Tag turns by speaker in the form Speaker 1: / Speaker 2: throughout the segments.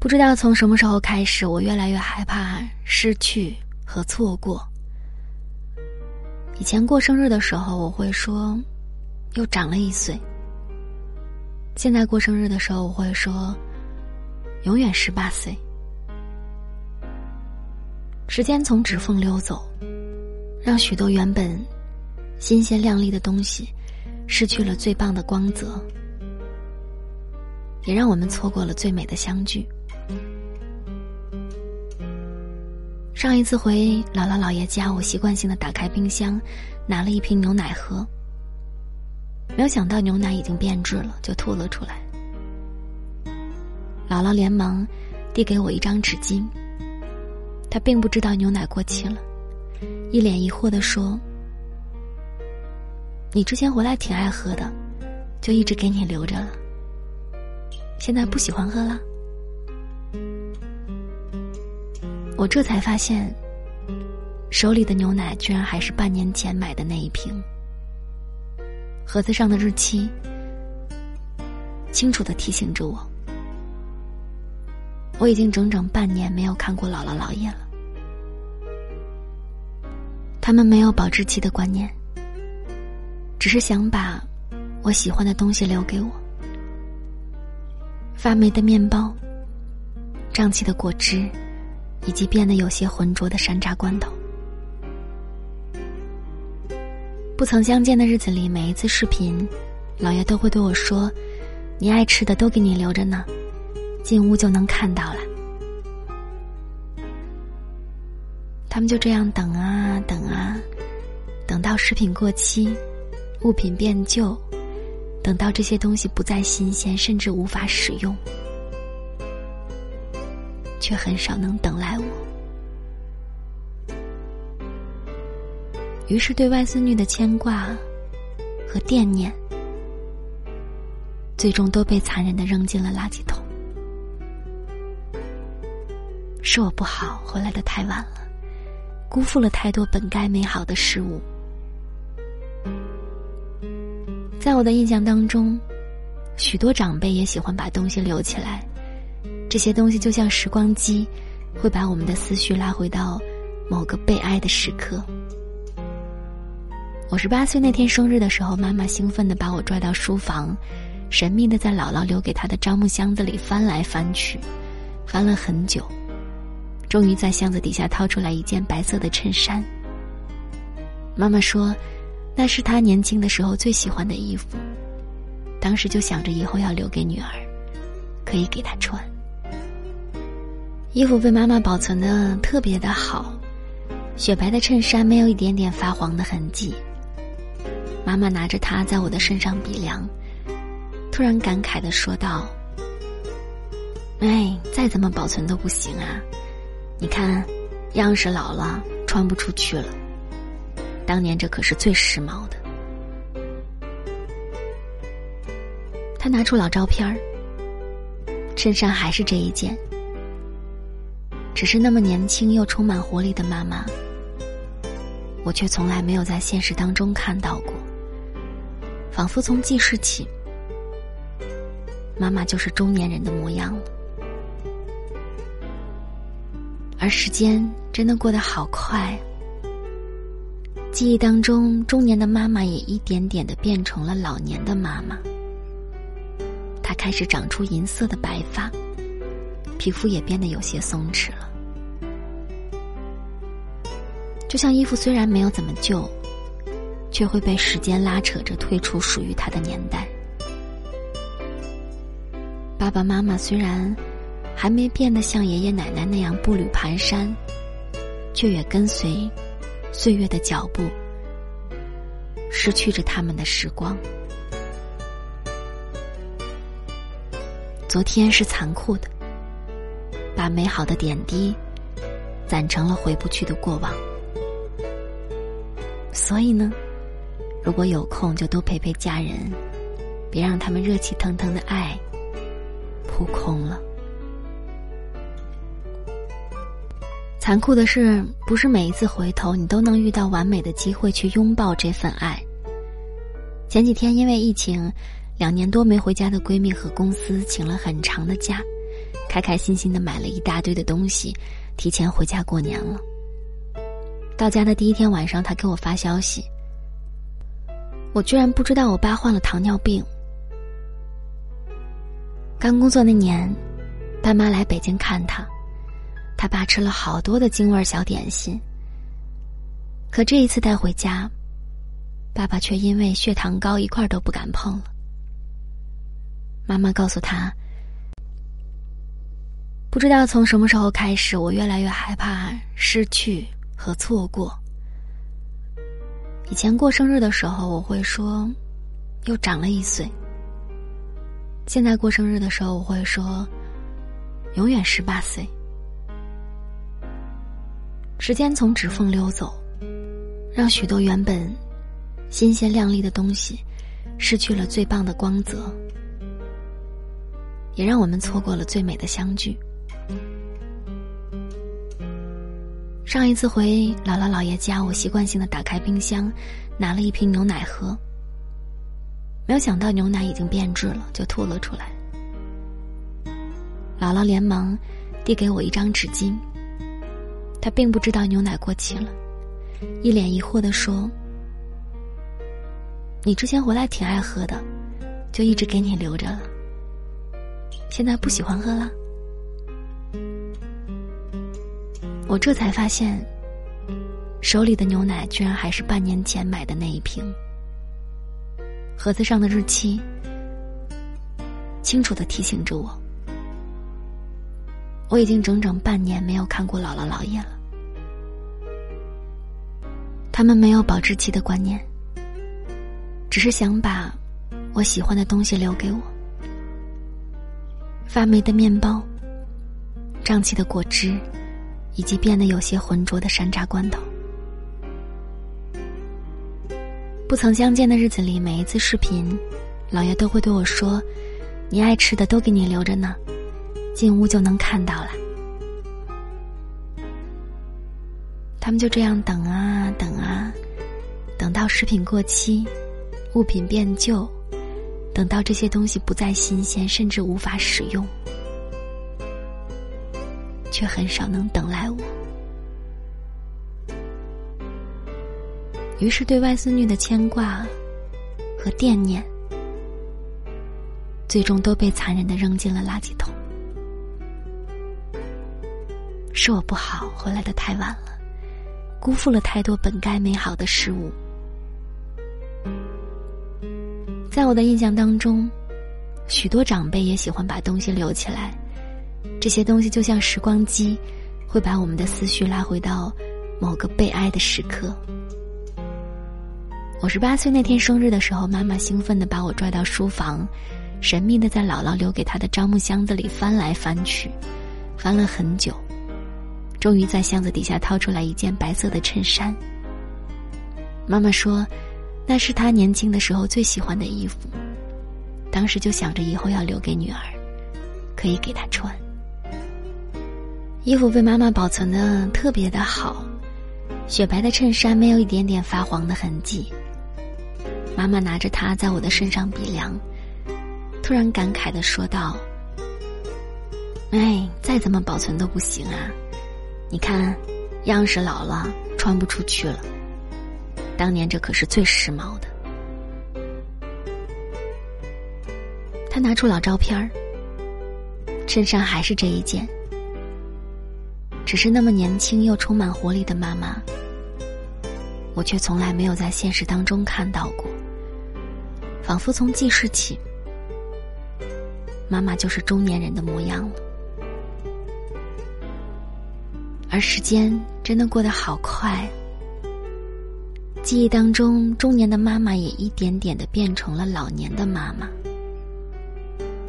Speaker 1: 不知道从什么时候开始，我越来越害怕失去和错过。以前过生日的时候，我会说又长了一岁；现在过生日的时候，我会说永远十八岁。时间从指缝溜走，让许多原本新鲜亮丽的东西失去了最棒的光泽，也让我们错过了最美的相聚。上一次回姥姥姥爷家，我习惯性的打开冰箱，拿了一瓶牛奶喝。没有想到牛奶已经变质了，就吐了出来。姥姥连忙递给我一张纸巾。她并不知道牛奶过期了，一脸疑惑的说：“你之前回来挺爱喝的，就一直给你留着了。现在不喜欢喝了。”我这才发现，手里的牛奶居然还是半年前买的那一瓶。盒子上的日期清楚的提醒着我，我已经整整半年没有看过姥姥姥爷了。他们没有保质期的观念，只是想把我喜欢的东西留给我：发霉的面包、胀气的果汁。以及变得有些浑浊的山楂罐头。不曾相见的日子里，每一次视频，老爷都会对我说：“你爱吃的都给你留着呢，进屋就能看到了。”他们就这样等啊等啊，等到食品过期，物品变旧，等到这些东西不再新鲜，甚至无法使用。却很少能等来我，于是对外孙女的牵挂和惦念，最终都被残忍的扔进了垃圾桶。是我不好，回来的太晚了，辜负了太多本该美好的事物。在我的印象当中，许多长辈也喜欢把东西留起来。这些东西就像时光机，会把我们的思绪拉回到某个被爱的时刻。我十八岁那天生日的时候，妈妈兴奋地把我拽到书房，神秘地在姥姥留给她的樟木箱子里翻来翻去，翻了很久，终于在箱子底下掏出来一件白色的衬衫。妈妈说，那是她年轻的时候最喜欢的衣服，当时就想着以后要留给女儿，可以给她穿。衣服被妈妈保存的特别的好，雪白的衬衫没有一点点发黄的痕迹。妈妈拿着它在我的身上比量，突然感慨的说道：“哎，再怎么保存都不行啊！你看，样式老了，穿不出去了。当年这可是最时髦的。”他拿出老照片儿，衬衫还是这一件。只是那么年轻又充满活力的妈妈，我却从来没有在现实当中看到过。仿佛从记事起，妈妈就是中年人的模样了。而时间真的过得好快，记忆当中中年的妈妈也一点点的变成了老年的妈妈。她开始长出银色的白发，皮肤也变得有些松弛了。就像衣服虽然没有怎么旧，却会被时间拉扯着退出属于它的年代。爸爸妈妈虽然还没变得像爷爷奶奶那样步履蹒跚，却也跟随岁月的脚步，失去着他们的时光。昨天是残酷的，美好的点滴攒成了回不去的过往。所以呢，如果有空，就多陪陪家人，别让他们热气腾腾的爱扑空了。残酷的是，不是每一次回头，你都能遇到完美的机会去拥抱这份爱。前几天因为疫情，两年多没回家的闺蜜和公司请了很长的假，开开心心的买了一大堆的东西，提前回家过年了。到家的第一天晚上，他给我发消息，我居然不知道我爸患了糖尿病。刚工作那年，爸妈来北京看他，他爸吃了好多的京味小点心。可这一次带回家，爸爸却因为血糖高，一块都不敢碰了。妈妈告诉他，不知道从什么时候开始，我越来越害怕失去和错过。以前过生日的时候，我会说又长了一岁；现在过生日的时候，我会说永远十八岁。时间从指缝溜走。让许多原本新鲜亮丽的东西失去了最棒的光泽，也让我们错过了最美的相聚。上一次回姥姥姥爷家，我习惯性的打开冰箱，拿了一瓶牛奶喝。没有想到牛奶已经变质了，就吐了出来。姥姥连忙递给我一张纸巾，她并不知道牛奶过期了。一脸疑惑的说：“你之前回来挺爱喝的，就一直给你留着了。现在不喜欢喝了。”我这才发现，手里的牛奶居然还是半年前买的那一瓶。盒子上的日期清楚的提醒着我，我已经整整半年没有看过姥姥姥爷了。他们没有保质期的观念，只是想把我喜欢的东西留给我：发霉的面包、胀气的果汁，以及变得有些浑浊的山楂罐头。不曾相见的日子里，每一次视频，老爷都会对我说：“你爱吃的都给你留着呢，进屋就能看到了。”他们就这样等啊等啊，等到食品过期，物品变旧，等到这些东西不再新鲜，甚至无法使用，却很少能等来我。于是，对外孙女的牵挂和惦念，最终都被残忍的扔进了垃圾桶。是我不好，回来的太晚了。辜负了太多本该美好的事物。在我的印象当中，许多长辈也喜欢把东西留起来，这些东西就像时光机，会把我们的思绪拉回到某个被爱的时刻。我十八岁那天生日的时候，妈妈兴奋的把我拽到书房，神秘的在姥姥留给她的樟木箱子里翻来翻去，翻了很久。终于在箱子底下掏出来一件白色的衬衫。妈妈说，那是她年轻的时候最喜欢的衣服，当时就想着以后要留给女儿，可以给她穿。衣服被妈妈保存的特别的好，雪白的衬衫没有一点点发黄的痕迹。妈妈拿着它在我的身上比量，突然感慨的说道：“哎，再怎么保存都不行啊。”你看，样式老了，穿不出去了。当年这可是最时髦的。他拿出老照片儿，衬衫还是这一件，只是那么年轻又充满活力的妈妈，我却从来没有在现实当中看到过。仿佛从记事起，妈妈就是中年人的模样了。而时间真的过得好快，记忆当中中年的妈妈也一点点的变成了老年的妈妈。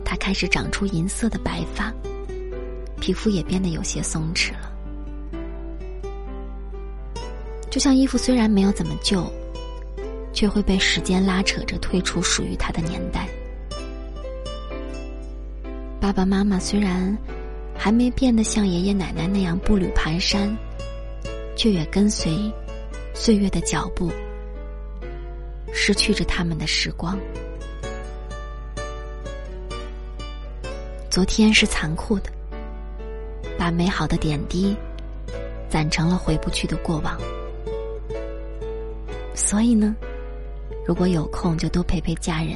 Speaker 1: 她开始长出银色的白发，皮肤也变得有些松弛了。就像衣服虽然没有怎么旧，却会被时间拉扯着退出属于它的年代。爸爸妈妈虽然。还没变得像爷爷奶奶那样步履蹒跚，却也跟随岁月的脚步，失去着他们的时光。昨天是残酷的，把美好的点滴攒成了回不去的过往。所以呢，如果有空就多陪陪家人，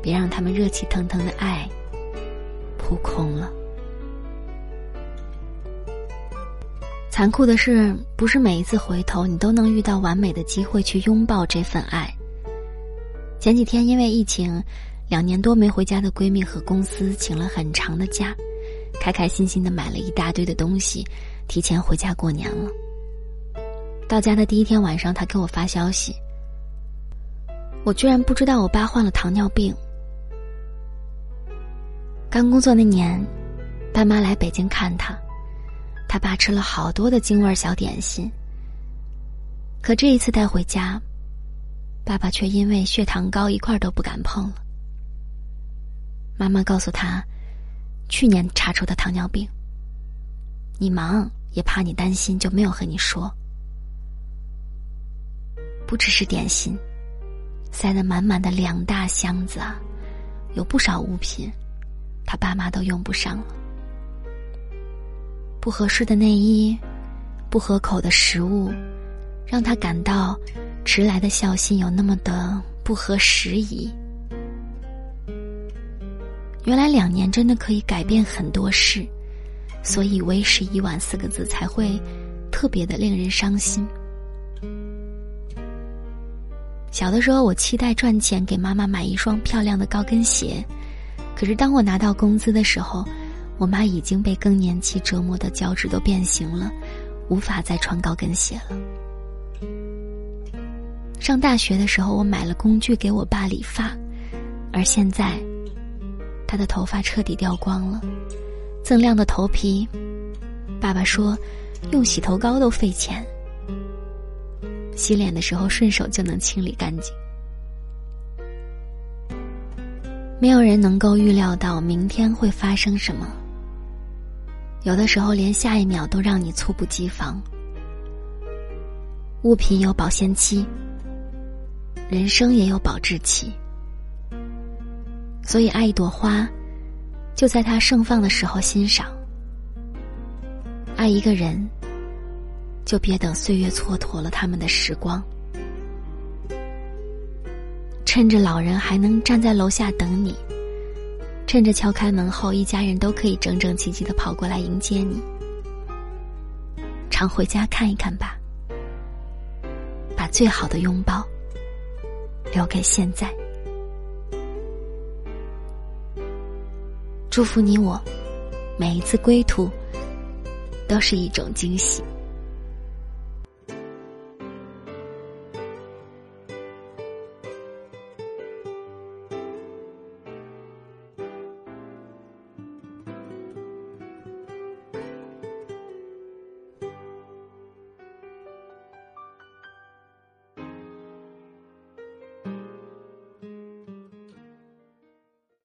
Speaker 1: 别让他们热气腾腾的爱扑空了。残酷的是，不是每一次回头你都能遇到完美的机会去拥抱这份爱。前几天因为疫情，两年多没回家的闺蜜和公司请了很长的假，开开心心的买了一大堆的东西，提前回家过年了。到家的第一天晚上，他给我发消息，我居然不知道我爸患了糖尿病。刚工作那年，爸妈来北京看他，他爸吃了好多的京味小点心。可这一次带回家。爸爸却因为血糖高，一块都不敢碰了。妈妈告诉他，去年查出的糖尿病。你忙也怕你担心，就没有和你说。不只是点心，塞得满满的两大箱子啊，有不少物品，他爸妈都用不上了。不合适的内衣，不合口的食物，让他感到。迟来的孝心有那么的不合时宜。原来两年真的可以改变很多事，所以“为时已晚”四个字才会特别的令人伤心。小的时候，我期待赚钱给妈妈买一双漂亮的高跟鞋，可是当我拿到工资的时候，我妈已经被更年期折磨的脚趾都变形了，无法再穿高跟鞋了。上大学的时候，我买了工具给我爸理发，而现在，他的头发彻底掉光了，锃亮的头皮，爸爸说，用洗头膏都费钱，洗脸的时候顺手就能清理干净。没有人能够预料到明天会发生什么，有的时候连下一秒都让你猝不及防。物品有保鲜期。人生也有保质期，所以爱一朵花，就在它盛放的时候欣赏；爱一个人，就别等岁月蹉跎了他们的时光。趁着老人还能站在楼下等你，趁着敲开门后一家人都可以整整齐齐的跑过来迎接你，常回家看一看吧，把最好的拥抱。留给现在，祝福你我，每一次归途都是一种惊喜。